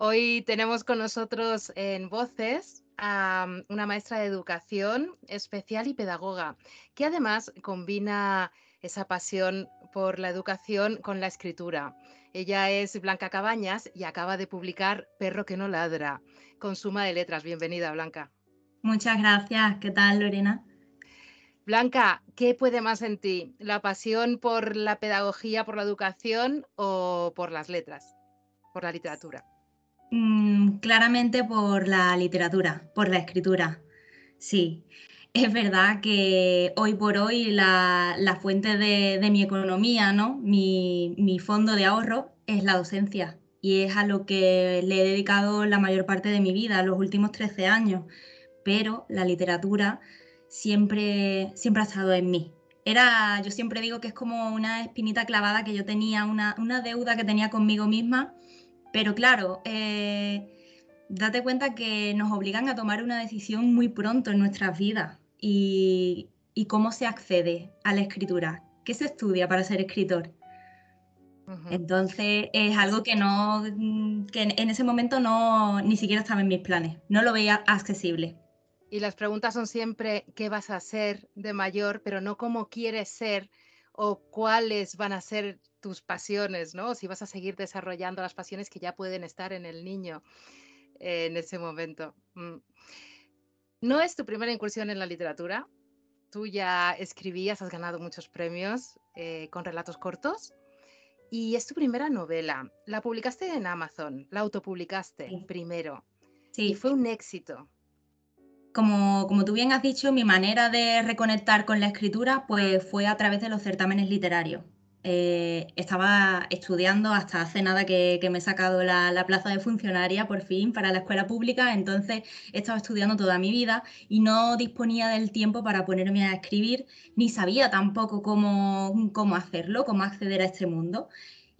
Hoy tenemos con nosotros en Voces a mm, una maestra de educación especial y pedagoga, que además combina esa pasión por la educación con la escritura. Ella es Blanca Cabañas y acaba de publicar Perro que no ladra, con suma de letras. Bienvenida, Blanca. Muchas gracias. ¿Qué tal, Lorena? Blanca, ¿qué puede más en ti? ¿La pasión por la pedagogía, por la educación o por las letras, por la literatura? Mm, claramente por la literatura, por la escritura. Sí, es verdad que hoy por hoy la, fuente de, mi economía, ¿no? Mi, fondo de ahorro es la docencia y es a lo que le he dedicado la mayor parte de mi vida, los últimos 13 años. Pero la literatura siempre, siempre ha estado en mí. Era, yo siempre digo que es como una espinita clavada que yo tenía, una, deuda que tenía conmigo misma, pero claro, eh, date cuenta que nos obligan a tomar una decisión muy pronto en nuestras vidas y, cómo se accede a la escritura, qué se estudia para ser escritor. Entonces es algo que no, que en ese momento no, ni siquiera estaba en mis planes, no lo veía accesible. Y las preguntas son siempre qué vas a ser de mayor, pero no cómo quieres ser o cuáles van a ser tus pasiones, ¿no? Si vas a seguir desarrollando las pasiones que ya pueden estar en el niño eh, en ese momento. Mm. No es tu primera incursión en la literatura. Tú ya escribías, has ganado muchos premios eh, con relatos cortos. Y es tu primera novela. La publicaste en Amazon, la autopublicaste primero. Sí. Y fue un éxito. Como, como, tú bien has dicho, mi manera de reconectar con la escritura pues, fue a través de los certámenes literarios. Eh, estaba estudiando hasta hace nada que, me he sacado la, la, plaza de funcionaria por fin para la escuela pública, entonces he estado estudiando toda mi vida y no disponía del tiempo para ponerme a escribir, ni sabía tampoco cómo, cómo hacerlo, cómo acceder a este mundo.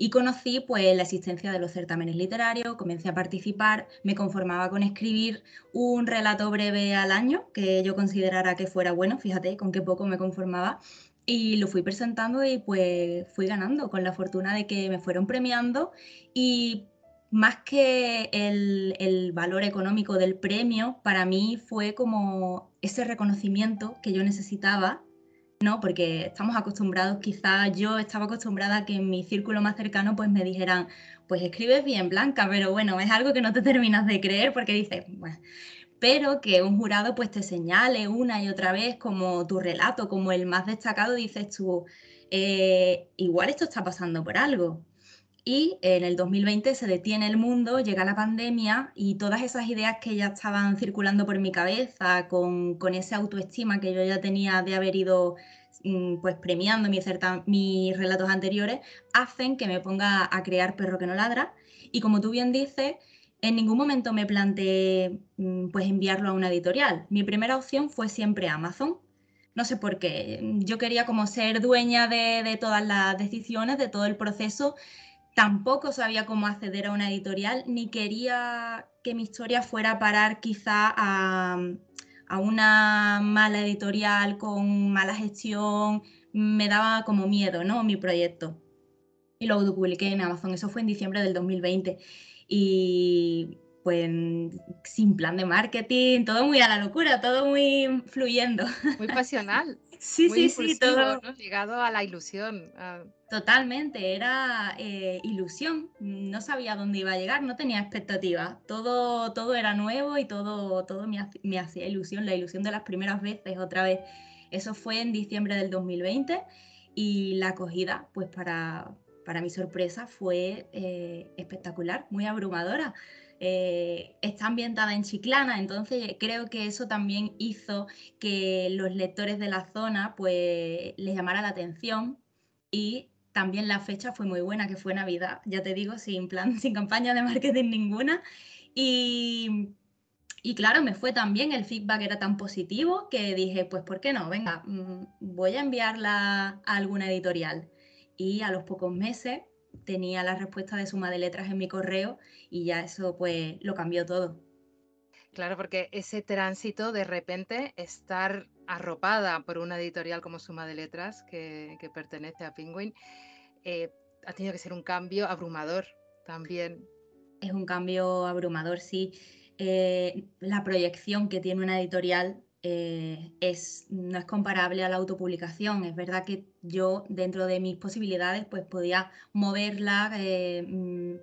Y conocí pues la existencia de los certámenes literarios, comencé a participar, me conformaba con escribir un relato breve al año que yo considerara que fuera bueno, fíjate con qué poco me conformaba y lo fui presentando y pues fui ganando con la fortuna de que me fueron premiando y más que el, el valor económico del premio, para mí fue como ese reconocimiento que yo necesitaba ¿no? Porque estamos acostumbrados, quizás yo estaba acostumbrada a que en mi círculo más cercano pues me dijeran, pues escribes bien Blanca, pero bueno, es algo que no te terminas de creer porque dices, bueno, pero que un jurado pues te señale una y otra vez como tu relato, como el más destacado, dices tú, eh, igual esto está pasando por algo. Y en el 2020 se detiene el mundo, llega la pandemia y todas esas ideas que ya estaban circulando por mi cabeza, con, con esa autoestima que yo ya tenía de haber ido mm, pues premiando mis, mis relatos anteriores, hacen que me ponga a crear Perro que no ladra. Y como tú bien dices, en ningún momento me planteé mm, pues enviarlo a una editorial. Mi primera opción fue siempre Amazon. No sé por qué. Yo quería como ser dueña de, todas las decisiones, de todo el proceso tampoco sabía cómo acceder a una editorial, ni quería que mi historia fuera a parar quizá a, una mala editorial con mala gestión. Me daba como miedo, ¿no? Mi proyecto. Y lo publiqué en Amazon, eso fue en diciembre del 2020. Y pues sin plan de marketing, todo muy a la locura, todo muy fluyendo. Muy pasional. sí, sí, sí, todo. Ligado a la ilusión. Totalmente, era eh, ilusión. No sabía dónde iba a llegar, no tenía expectativas. Todo, todo era nuevo y todo, todo me, hacía ilusión, la ilusión de las primeras veces otra vez. Eso fue en diciembre del 2020 y la acogida, pues para, para mi sorpresa, fue eh, espectacular, muy abrumadora. Eh, está ambientada en Chiclana, entonces creo que eso también hizo que los lectores de la zona pues les llamara la atención y también la fecha fue muy buena, que fue Navidad, ya te digo, sin plan, sin campaña de marketing ninguna. Y, y claro, me fue también, el feedback era tan positivo que dije, pues ¿por qué no? Venga, mm, voy a enviarla a alguna editorial. Y a los pocos meses tenía la respuesta de suma de letras en mi correo y ya eso pues lo cambió todo. Claro, porque ese tránsito de repente estar arropada por una editorial como Suma de Letras que, que pertenece a Penguin, eh, ha tenido que ser un cambio abrumador también. Es un cambio abrumador, sí. Eh, la proyección que tiene una editorial eh, es, no es comparable a la autopublicación. Es verdad que yo, dentro de mis posibilidades, pues podía moverla eh, mm,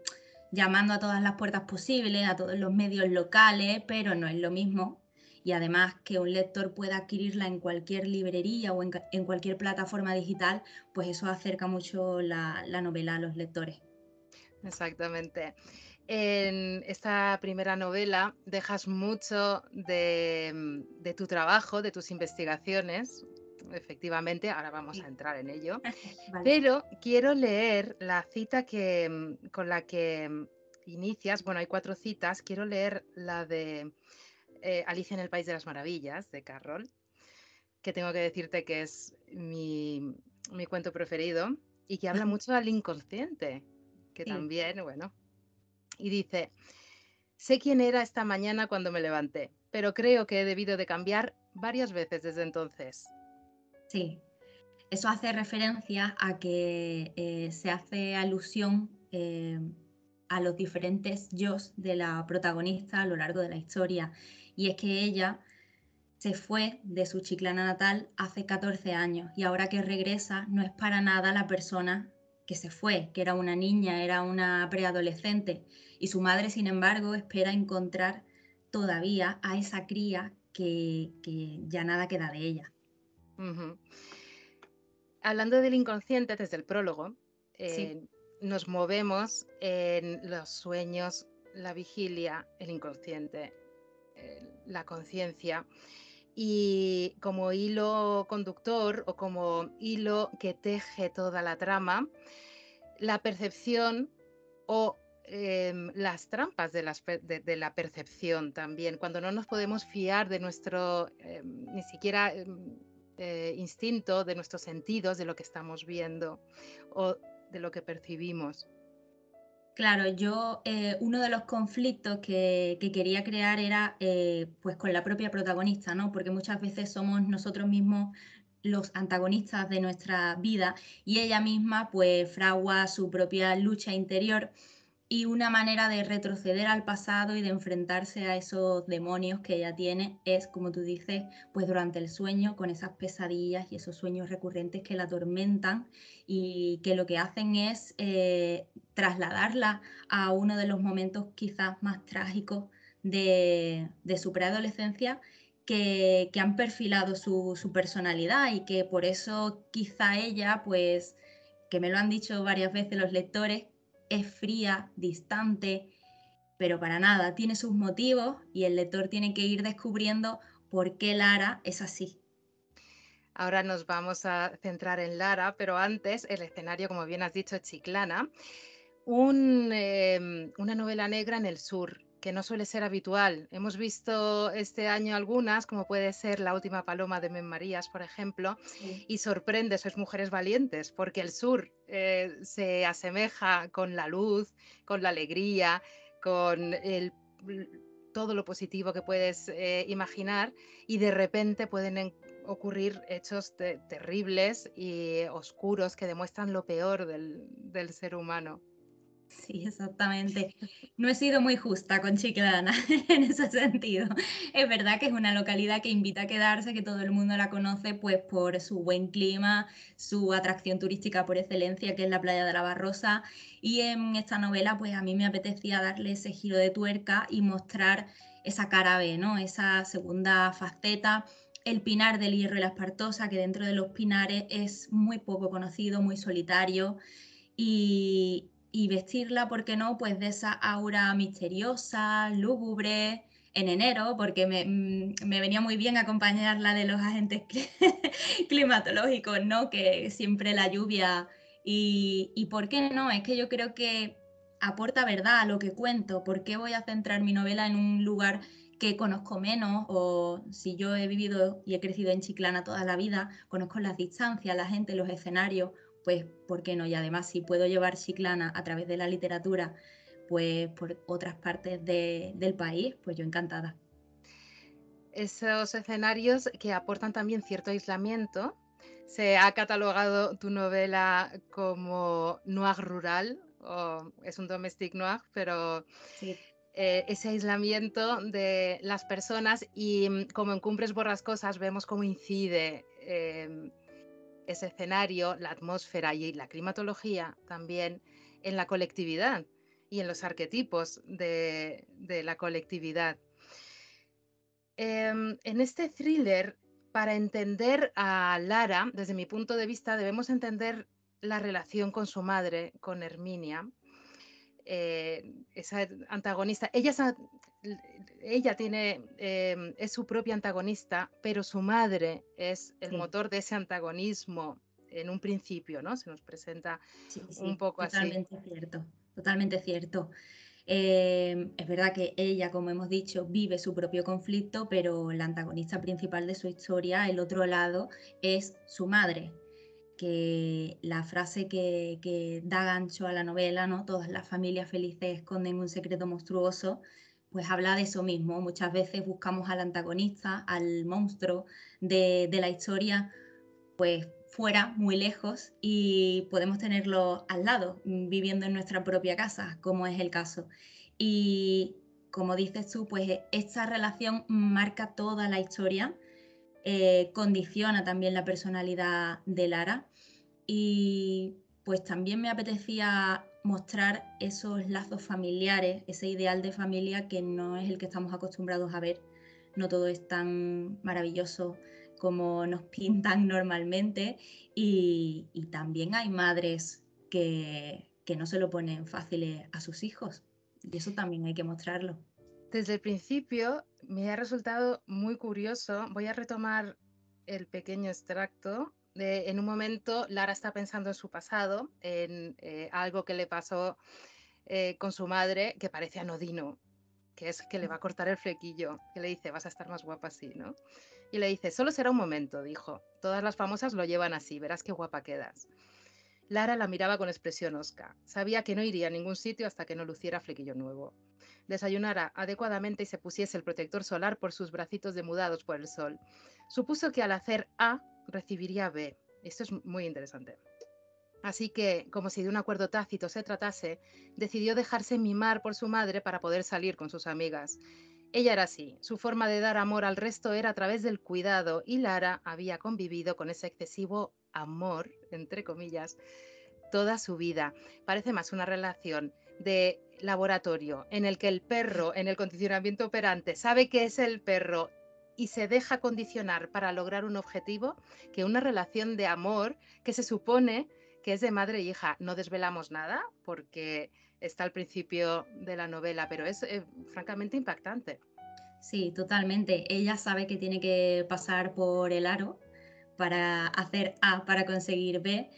llamando a todas las puertas posibles, a todos los medios locales, pero no es lo mismo. Y además que un lector pueda adquirirla en cualquier librería o en, cualquier plataforma digital, pues eso acerca mucho la, la novela a los lectores. Exactamente. En esta primera novela dejas mucho de, tu trabajo, de tus investigaciones, efectivamente, ahora vamos a entrar en ello, pero quiero leer la cita que, con la que inicias, bueno, hay cuatro citas, quiero leer la de eh, Alicia en el País de las Maravillas, de Carroll, que tengo que decirte que es mi, cuento preferido y que habla mucho al inconsciente, que también, bueno, y dice, sé quién era esta mañana cuando me levanté, pero creo que he debido de cambiar varias veces desde entonces. Sí, eso hace referencia a que eh, se hace alusión eh, a los diferentes yo de la protagonista a lo largo de la historia. Y es que ella se fue de su chiclana natal hace 14 años y ahora que regresa no es para nada la persona que se fue, que era una niña, era una preadolescente, y su madre, sin embargo, espera encontrar todavía a esa cría que, ya nada queda de ella. Hablando del inconsciente desde el prólogo, eh, nos movemos en los sueños, la vigilia, el inconsciente, la conciencia. Y como hilo conductor o como hilo que teje toda la trama, la percepción o em, las trampas de, la percepción también, cuando no nos podemos fiar de nuestro em, ni siquiera em, eh, instinto, de nuestros sentidos, de lo que estamos viendo o de lo que percibimos. Claro, yo eh, uno de los conflictos que, quería crear era eh, pues con la propia protagonista, ¿no? Porque muchas veces somos nosotros mismos los antagonistas de nuestra vida y ella misma pues fragua su propia lucha interior y una manera de retroceder al pasado y de enfrentarse a esos demonios que ella tiene es, como tú dices, pues durante el sueño, con esas pesadillas y esos sueños recurrentes que la atormentan y que lo que hacen es eh, trasladarla a uno de los momentos quizás más trágicos de, su preadolescencia que, han perfilado su, su, personalidad y que por eso quizá ella, pues, que me lo han dicho varias veces los lectores, es fría, distante, pero para nada, tiene sus motivos y el lector tiene que ir descubriendo por qué Lara es así. Ahora nos vamos a centrar en Lara, pero antes el escenario, como bien has dicho, es Chiclana, em, una novela negra en el sur, que no suele ser habitual. Hemos visto este año algunas, como puede ser La última paloma de Men Marías, por ejemplo, y sorprende, sois mujeres valientes, porque el sur eh, se asemeja con la luz, con la alegría, con todo lo positivo que puedes eh, imaginar, y de repente pueden ocurrir hechos terribles y oscuros que demuestran lo peor del ser humano. Sí, exactamente. No he sido muy justa con Chiclana en ese sentido. Es verdad que es una localidad que invita a quedarse, que todo el mundo la conoce pues por su buen clima, su atracción turística por excelencia, que es la playa de la Barrosa. Y en esta novela pues a mí me apetecía darle ese giro de tuerca y mostrar esa cara B, ¿no? Esa segunda faceta el pinar del hierro y la espartosa, que dentro de los pinares es muy poco conocido, muy solitario. Y, y vestirla, ¿por qué no? Pues de esa aura misteriosa, lúgubre, en enero, porque me, mm, venía muy bien acompañarla de los agentes climatológicos, ¿no? Que siempre la lluvia y, y, ¿por qué no? Es que yo creo que aporta verdad a lo que cuento. ¿Por qué voy a centrar mi novela en un lugar que conozco menos? O si yo he vivido y he crecido en Chiclana toda la vida, conozco las distancias, la gente, los escenarios pues ¿por qué no? Y además si puedo llevar Chiclana a través de la literatura, pues por otras partes del país, pues yo encantada. Esos escenarios que aportan también cierto aislamiento. Se ha catalogado tu novela como noir rural o es un domestic noir, pero eh, ese aislamiento de las personas y mm, como en Cumbres Borrascosas vemos cómo incide em, ese escenario, la atmósfera y la climatología también en la colectividad y en los arquetipos de, la colectividad. Em, en este thriller, para entender a Lara, desde mi punto de vista, debemos entender la relación con su madre, con Herminia, eh, esa antagonista. Ella, ella tiene, em, es su propia antagonista, pero su madre es el motor de ese antagonismo en un principio, ¿no? Se nos presenta un poco así. Totalmente cierto, totalmente cierto. Em, es verdad que ella, como hemos dicho, vive su propio conflicto, pero la antagonista principal de su historia, el otro lado, es su madre, que la frase que, da gancho a la novela, ¿no? Todas las familias felices esconden un secreto monstruoso, pues habla de eso mismo. Muchas veces buscamos al antagonista, al monstruo de, de la historia, pues fuera, muy lejos, y podemos tenerlo al lado, viviendo en nuestra propia casa, como es el caso. Y como dices tú, pues esta relación marca toda la historia eh, condiciona también la personalidad de Lara y pues también me apetecía mostrar esos lazos familiares, ese ideal de familia que no es el que estamos acostumbrados a ver. No todo es tan maravilloso como nos pintan normalmente y, también hay madres que, que no se lo ponen fácil a sus hijos y eso también hay que mostrarlo. Desde el principio me ha resultado muy curioso. Voy a retomar el pequeño extracto. De, en un momento, Lara está pensando en su pasado, en eh, algo que le pasó eh, con su madre, que parece anodino, que es que le va a cortar el flequillo, que le dice, vas a estar más guapa así, ¿no? Y le dice, solo será un momento, dijo. Todas las famosas lo llevan así, verás qué guapa quedas. Lara la miraba con expresión osca. Sabía que no iría a ningún sitio hasta que no luciera flequillo nuevo desayunara adecuadamente y se pusiese el protector solar por sus bracitos demudados por el sol. Supuso que al hacer A recibiría B. Esto es muy interesante. Así que, como si de un acuerdo tácito se tratase, decidió dejarse mimar por su madre para poder salir con sus amigas. Ella era así, su forma de dar amor al resto era a través del cuidado y Lara había convivido con ese excesivo amor, entre comillas, toda su vida. Parece más una relación de laboratorio en el que el perro en el condicionamiento operante sabe que es el perro y se deja condicionar para lograr un objetivo que una relación de amor que se supone que es de madre e hija. No desvelamos nada porque está al principio de la novela, pero es eh, francamente impactante. Sí, totalmente. Ella sabe que tiene que pasar por el aro para hacer A para conseguir B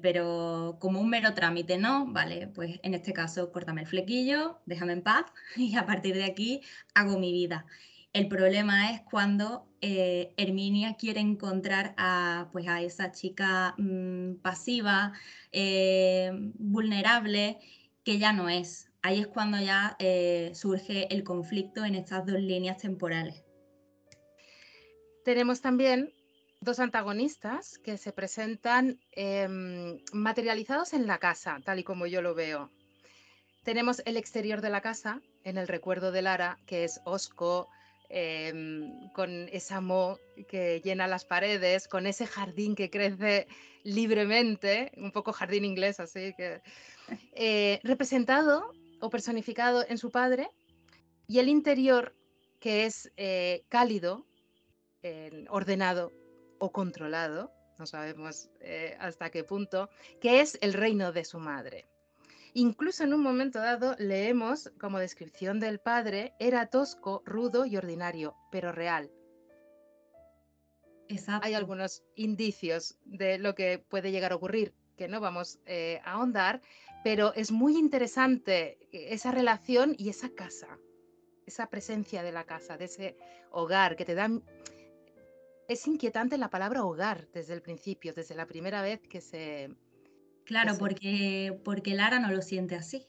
pero como un mero trámite, ¿no? Vale, pues en este caso, córtame el flequillo, déjame en paz y a partir de aquí hago mi vida. El problema es cuando eh, Herminia quiere encontrar a, pues a esa chica mm, pasiva, eh, vulnerable, que ya no es. Ahí es cuando ya eh, surge el conflicto en estas dos líneas temporales. Tenemos también dos antagonistas que se presentan em, materializados en la casa, tal y como yo lo veo. Tenemos el exterior de la casa, en el recuerdo de Lara, que es osco, em, con esa mo que llena las paredes, con ese jardín que crece libremente, un poco jardín inglés, así que eh, representado o personificado en su padre, y el interior que es eh, cálido, ordenado o controlado, no sabemos eh, hasta qué punto, que es el reino de su madre. Incluso en un momento dado leemos como descripción del padre, era tosco, rudo y ordinario, pero real. Hay algunos indicios de lo que puede llegar a ocurrir que no vamos eh, a ahondar, pero es muy interesante esa relación y esa casa, esa presencia de la casa, de ese hogar que te da es inquietante la palabra hogar desde el principio, desde la primera vez que se... Claro, Porque, porque Lara no lo siente así.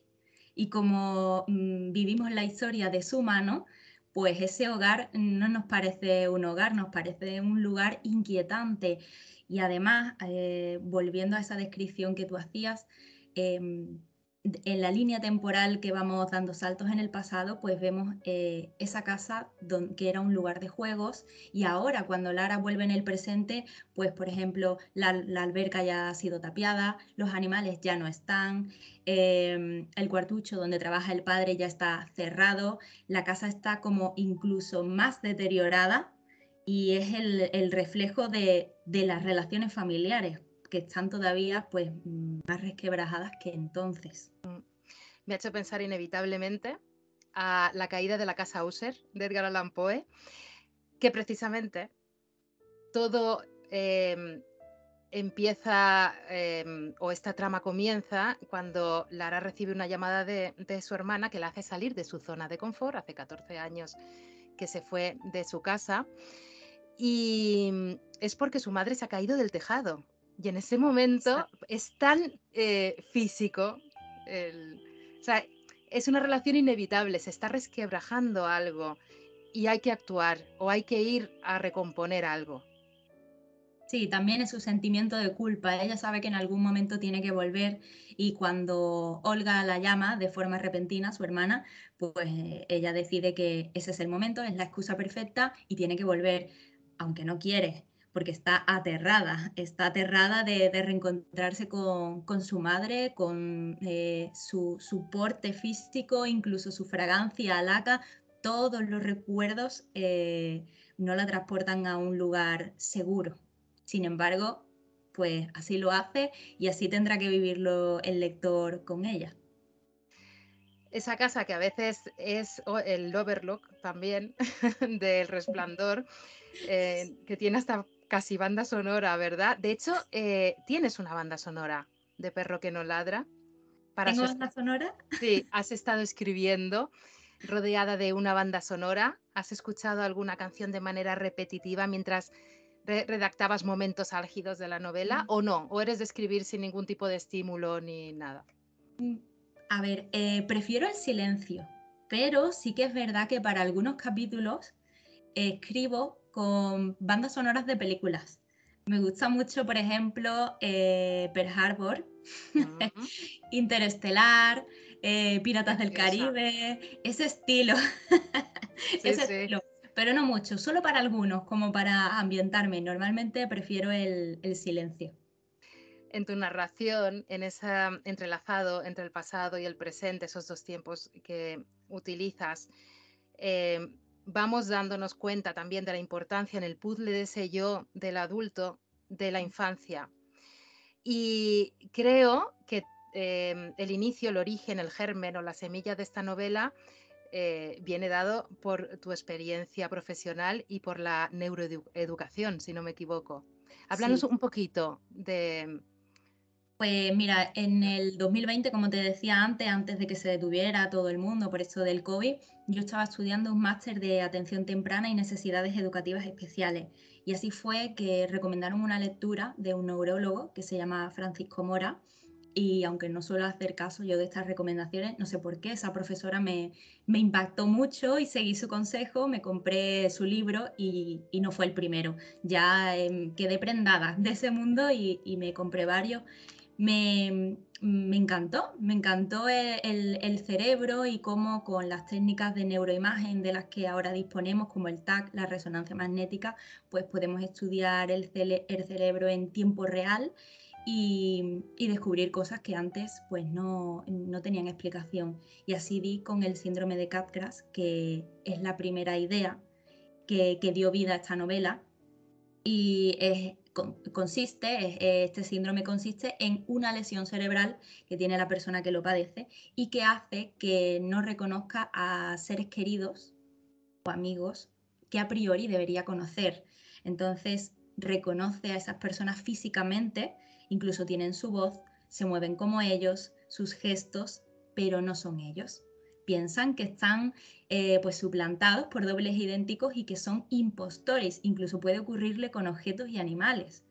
Y como mm, vivimos la historia de su mano, pues ese hogar no nos parece un hogar, nos parece un lugar inquietante. Y además, eh, volviendo a esa descripción que tú hacías, em, en la línea temporal que vamos dando saltos en el pasado, pues vemos eh, esa casa que era un lugar de juegos y ahora cuando Lara vuelve en el presente, pues por ejemplo la, alberca ya ha sido tapiada, los animales ya no están, em, el cuartucho donde trabaja el padre ya está cerrado, la casa está como incluso más deteriorada y es el, reflejo de las relaciones familiares que están todavía pues más resquebrajadas que entonces. Me ha hecho pensar inevitablemente a la caída de la casa User de Edgar Allan Poe, que precisamente todo em, empieza em, o esta trama comienza cuando Lara recibe una llamada de, de, su hermana que la hace salir de su zona de confort, hace 14 años que se fue de su casa, y es porque su madre se ha caído del tejado y en ese momento es tan eh, físico, o sea, es una relación inevitable, se está resquebrajando algo y hay que actuar o hay que ir a recomponer algo. Sí, también es su sentimiento de culpa. Ella sabe que en algún momento tiene que volver y cuando Olga la llama de forma repentina, su hermana, pues ella decide que ese es el momento, es la excusa perfecta y tiene que volver, aunque no quiere porque está aterrada, está aterrada de, reencontrarse con, su madre, con eh, su, su, porte físico, incluso su fragancia alaca, todos los recuerdos eh, no la transportan a un lugar seguro. Sin embargo, pues así lo hace y así tendrá que vivirlo el lector con ella. Esa casa que a veces es el overlook también del resplandor, eh, que tiene hasta casi banda sonora, ¿verdad? De hecho, eh, tienes una banda sonora de Perro que no ladra. Para ¿Tengo banda sonora? Sí, has estado escribiendo rodeada de una banda sonora. ¿Has escuchado alguna canción de manera repetitiva mientras redactabas momentos álgidos de la novela mm. o no? ¿O eres de escribir sin ningún tipo de estímulo ni nada? Mm, a ver, eh, prefiero el silencio, pero sí que es verdad que para algunos capítulos escribo con bandas sonoras de películas. Me gusta mucho, por ejemplo, eh, Pearl Harbor, Interestelar, eh, Piratas del Caribe, ese estilo. ese estilo. Pero no mucho, solo para algunos, como para ambientarme. Normalmente prefiero el, silencio. En tu narración, en ese entrelazado entre el pasado y el presente, esos dos tiempos que utilizas, eh, vamos dándonos cuenta también de la importancia en el puzzle de ese yo del adulto de la infancia. Y creo que em, el inicio, el origen, el germen o la semilla de esta novela eh, viene dado por tu experiencia profesional y por la neuroeducación, si no me equivoco. Háblanos un poquito de, pues mira, en el 2020, como te decía antes, antes de que se detuviera todo el mundo por esto del COVID, yo estaba estudiando un máster de atención temprana y necesidades educativas especiales. Y así fue que recomendaron una lectura de un neurólogo que se llama Francisco Mora. Y aunque no suelo hacer caso yo de estas recomendaciones, no sé por qué, esa profesora me, impactó mucho y seguí su consejo, me compré su libro y, no fue el primero. Ya em, quedé prendada de ese mundo y, y me compré varios me, encantó, me encantó el, cerebro y cómo con las técnicas de neuroimagen de las que ahora disponemos, como el TAC, la resonancia magnética, pues podemos estudiar el, cerebro en tiempo real y, descubrir cosas que antes pues no, tenían explicación. Y así di con el síndrome de Capgras, que es la primera idea que, que dio vida a esta novela. Y consiste, este síndrome consiste en una lesión cerebral que tiene la persona que lo padece y que hace que no reconozca a seres queridos o amigos que a priori debería conocer. Entonces reconoce a esas personas físicamente, incluso tienen su voz, se mueven como ellos, sus gestos, pero no son ellos piensan que están eh, pues suplantados por dobles idénticos y que son impostores. Incluso puede ocurrirle con objetos y animales.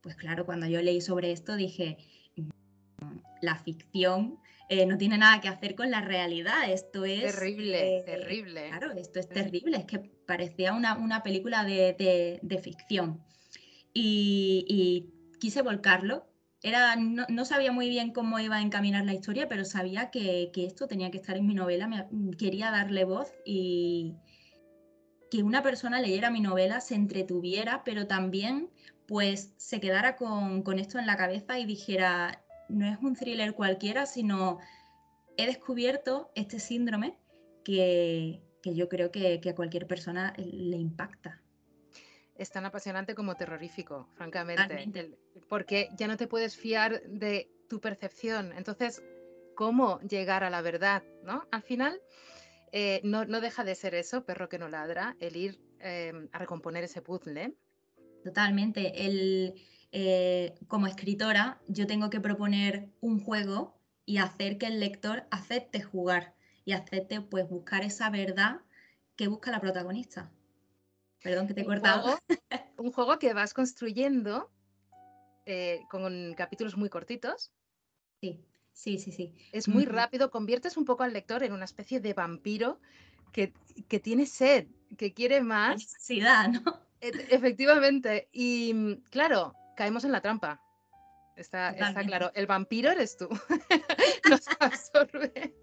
Pues claro, cuando yo leí sobre esto dije, mm, la ficción eh, no tiene nada que hacer con la realidad. Esto es... Terrible, eh, terrible. Claro, esto es terrible. Es que parecía una, película de, ficción. Y, y quise volcarlo era, no, sabía muy bien cómo iba a encaminar la historia, pero sabía que, esto tenía que estar en mi novela, quería darle voz y que una persona leyera mi novela, se entretuviera, pero también pues se quedara con, esto en la cabeza y dijera, no es un thriller cualquiera, sino he descubierto este síndrome que, yo creo que, que a cualquier persona le impacta es tan apasionante como terrorífico, francamente, porque ya no te puedes fiar de tu percepción. Entonces, ¿cómo llegar a la verdad? ¿no? Al final, eh, no, deja de ser eso, perro que no ladra, el ir em, a recomponer ese puzzle. Totalmente. El, eh, como escritora, yo tengo que proponer un juego y hacer que el lector acepte jugar y acepte pues buscar esa verdad que busca la protagonista. Perdón que te he cortado. un juego que vas construyendo eh, con capítulos muy cortitos. Sí, sí, sí, sí. Es muy rápido, conviertes un poco al lector en una especie de vampiro que, tiene sed, que quiere más. Necesidad, ¿no? E, efectivamente. Y claro, caemos en la trampa. Está, está claro. El vampiro eres tú. Nos absorbe.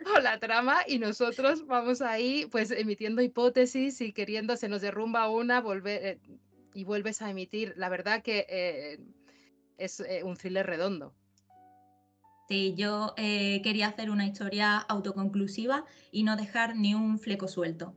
o la trama y nosotros vamos ahí pues emitiendo hipótesis y queriendo, se nos derrumba una volver, eh, y vuelves a emitir. La verdad que eh, es eh, un thriller redondo. Sí, yo quería hacer una historia autoconclusiva y no dejar ni un fleco suelto,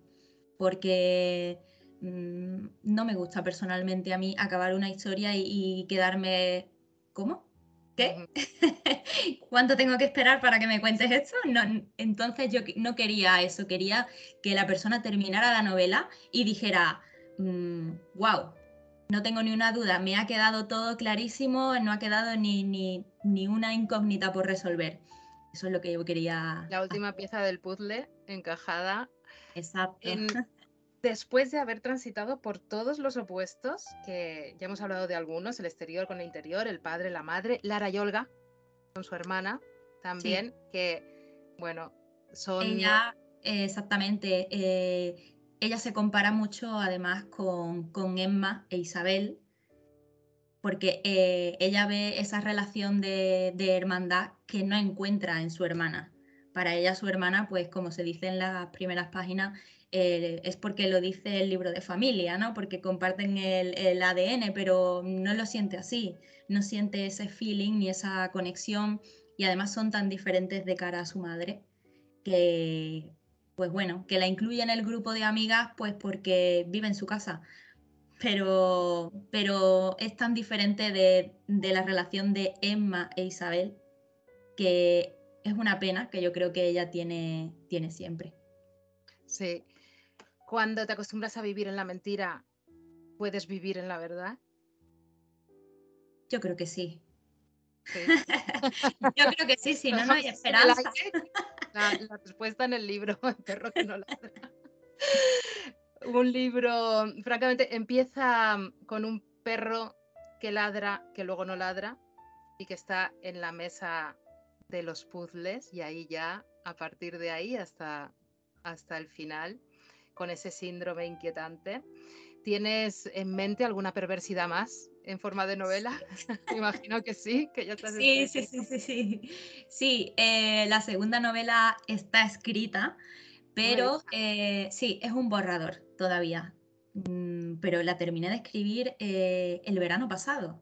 porque mm, no me gusta personalmente a mí acabar una historia y quedarme... ¿Cómo? ¿Qué? ¿Cuánto tengo que esperar para que me cuentes esto? No, entonces yo no quería eso, quería que la persona terminara la novela y dijera, wow, mm, no tengo ni una duda, me ha quedado todo clarísimo, no ha quedado ni, ni, ni una incógnita por resolver. Eso es lo que yo quería. La última pieza del puzzle encajada Exacto. En, después de haber transitado por todos los opuestos, que ya hemos hablado de algunos, el exterior con el interior, el padre, la madre, Lara y Olga, con su hermana también, que, bueno, son... Ella, exactamente, eh, ella se compara mucho además con, Emma e Isabel, porque eh, ella ve esa relación de, de hermandad que no encuentra en su hermana. Para ella su hermana, pues como se dice en las primeras páginas, eh, es porque lo dice el libro de familia, ¿no? Porque comparten el, ADN, pero no lo siente así, no siente ese feeling ni esa conexión y además son tan diferentes de cara a su madre que, pues bueno, que la incluye en el grupo de amigas pues porque vive en su casa, pero, pero es tan diferente de, de la relación de Emma e Isabel que es una pena que yo creo que ella tiene, tiene siempre. Sí, cuando te acostumbras a vivir en la mentira, ¿puedes vivir en la verdad? Yo creo que sí. Yo creo que sí, si no, no hay esperanza. La, respuesta en el libro, el perro que no ladra. Un libro, francamente, empieza con un perro que ladra, que luego no ladra, y que está en la mesa de los puzzles, y ahí ya, a partir de ahí hasta, hasta el final, con ese síndrome inquietante. ¿Tienes en mente alguna perversidad más en forma de novela? Imagino que sí, que ya estás sí, sí, sí, sí, sí. Sí, eh, la segunda novela está escrita, pero eh, sí, es un borrador todavía. Mm, pero la terminé de escribir eh, el verano pasado.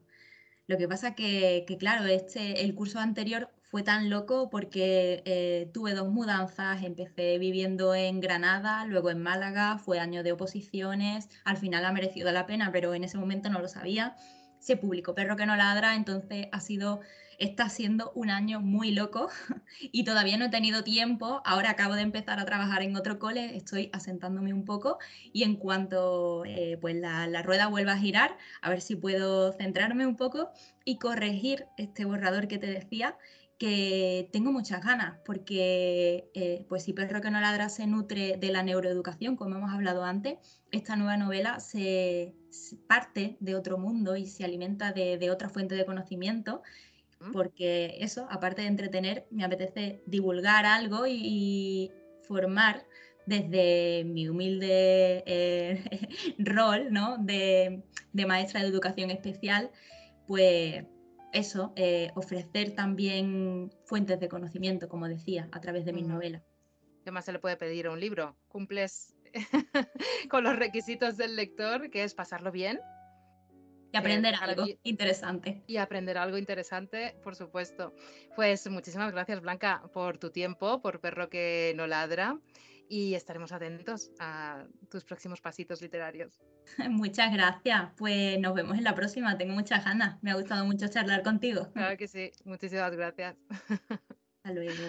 Lo que pasa que, que, claro, este, el curso anterior fue tan loco porque eh, tuve dos mudanzas, empecé viviendo en Granada, luego en Málaga, fue año de oposiciones, al final ha merecido la pena, pero en ese momento no lo sabía. Se publicó Perro que no ladra, entonces ha sido, está siendo un año muy loco y todavía no he tenido tiempo. Ahora acabo de empezar a trabajar en otro cole, estoy asentándome un poco y en cuanto eh, pues la, la rueda vuelva a girar, a ver si puedo centrarme un poco y corregir este borrador que te decía que tengo muchas ganas, porque eh, pues si Perro que no ladra se nutre de la neuroeducación, como hemos hablado antes, esta nueva novela se, parte de otro mundo y se alimenta de, otra fuente de conocimiento, mm. porque eso, aparte de entretener, me apetece divulgar algo y, formar desde mi humilde eh, rol ¿no? de, de maestra de educación especial, pues eso, eh, ofrecer también fuentes de conocimiento, como decía, a través de mis novelas. ¿Qué más se le puede pedir a un libro? Cumples con los requisitos del lector, que es pasarlo bien. Y aprender algo interesante. Y aprender algo interesante, por supuesto. Pues muchísimas gracias, Blanca, por tu tiempo, por Perro que no ladra. Y estaremos atentos a tus próximos pasitos literarios. Muchas gracias. Pues nos vemos en la próxima. Tengo muchas ganas. Me ha gustado mucho charlar contigo. Claro que sí. Muchísimas gracias. Hasta luego.